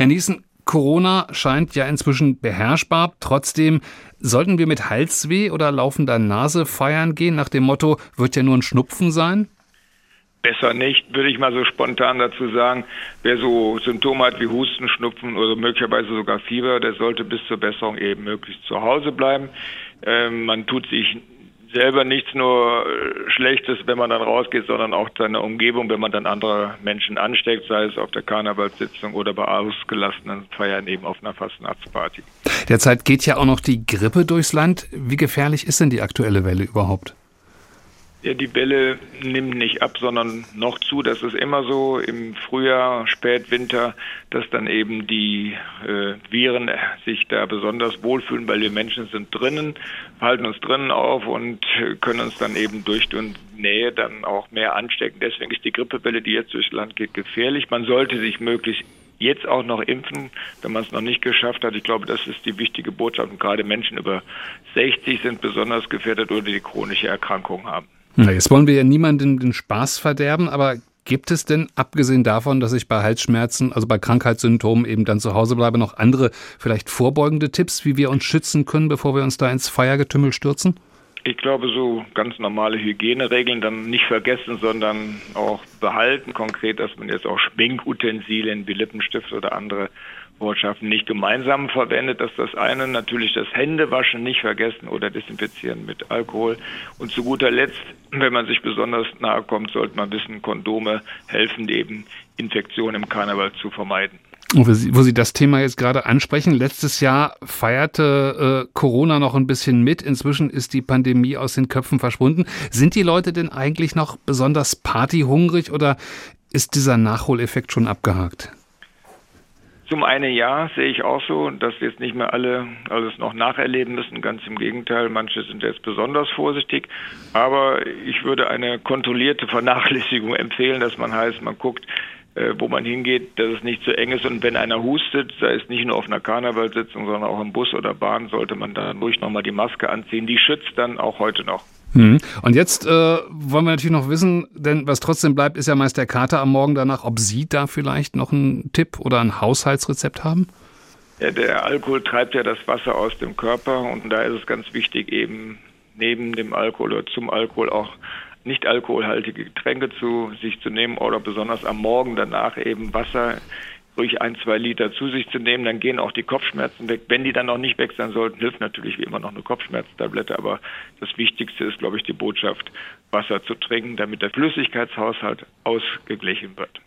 Herr Niesen, Corona scheint ja inzwischen beherrschbar. Trotzdem sollten wir mit Halsweh oder laufender Nase feiern gehen, nach dem Motto, wird ja nur ein Schnupfen sein? Besser nicht, würde ich mal so spontan dazu sagen. Wer so Symptome hat wie Husten, Schnupfen oder möglicherweise sogar Fieber, der sollte bis zur Besserung eben möglichst zu Hause bleiben. Ähm, man tut sich selber nichts nur äh, Schlechtes, wenn man dann rausgeht, sondern auch seine Umgebung, wenn man dann andere Menschen ansteckt, sei es auf der Karnevalssitzung oder bei ausgelassenen Feiern eben auf einer Fastnachtsparty. Derzeit geht ja auch noch die Grippe durchs Land. Wie gefährlich ist denn die aktuelle Welle überhaupt? Ja, die Welle nimmt nicht ab, sondern noch zu. Das ist immer so im Frühjahr, Spätwinter, dass dann eben die äh, Viren sich da besonders wohlfühlen, weil wir Menschen sind drinnen, halten uns drinnen auf und können uns dann eben durch die Nähe dann auch mehr anstecken. Deswegen ist die Grippewelle, die jetzt durchs Land geht, gefährlich. Man sollte sich möglichst jetzt auch noch impfen, wenn man es noch nicht geschafft hat. Ich glaube, das ist die wichtige Botschaft. Und gerade Menschen über 60 sind besonders gefährdet oder die chronische Erkrankungen haben. Na, jetzt wollen wir ja niemandem den Spaß verderben, aber gibt es denn, abgesehen davon, dass ich bei Halsschmerzen, also bei Krankheitssymptomen eben dann zu Hause bleibe, noch andere, vielleicht vorbeugende Tipps, wie wir uns schützen können, bevor wir uns da ins Feiergetümmel stürzen? Ich glaube, so ganz normale Hygieneregeln dann nicht vergessen, sondern auch behalten. Konkret, dass man jetzt auch Schminkutensilien wie Lippenstift oder andere Botschaften nicht gemeinsam verwendet. Das ist das eine. Natürlich das Händewaschen nicht vergessen oder desinfizieren mit Alkohol. Und zu guter Letzt, wenn man sich besonders nahe kommt, sollte man wissen, Kondome helfen eben, Infektionen im Karneval zu vermeiden. Wo Sie, wo Sie das Thema jetzt gerade ansprechen, letztes Jahr feierte äh, Corona noch ein bisschen mit. Inzwischen ist die Pandemie aus den Köpfen verschwunden. Sind die Leute denn eigentlich noch besonders partyhungrig oder ist dieser Nachholeffekt schon abgehakt? Zum einen ja, sehe ich auch so, dass wir jetzt nicht mehr alle alles noch nacherleben müssen. Ganz im Gegenteil, manche sind jetzt besonders vorsichtig. Aber ich würde eine kontrollierte Vernachlässigung empfehlen, dass man heißt, man guckt, wo man hingeht, dass es nicht zu eng ist. Und wenn einer hustet, sei es nicht nur auf einer Karnevalssitzung, sondern auch im Bus oder Bahn, sollte man dann ruhig nochmal die Maske anziehen. Die schützt dann auch heute noch. Hm. Und jetzt äh, wollen wir natürlich noch wissen, denn was trotzdem bleibt, ist ja meist der Kater am Morgen danach, ob Sie da vielleicht noch einen Tipp oder ein Haushaltsrezept haben? Ja, der Alkohol treibt ja das Wasser aus dem Körper und da ist es ganz wichtig, eben neben dem Alkohol oder zum Alkohol auch nicht alkoholhaltige Getränke zu sich zu nehmen oder besonders am Morgen danach eben Wasser ruhig ein, zwei Liter zu sich zu nehmen, dann gehen auch die Kopfschmerzen weg. Wenn die dann noch nicht weg sein sollten, hilft natürlich wie immer noch eine Kopfschmerztablette, aber das Wichtigste ist, glaube ich, die Botschaft, Wasser zu trinken, damit der Flüssigkeitshaushalt ausgeglichen wird.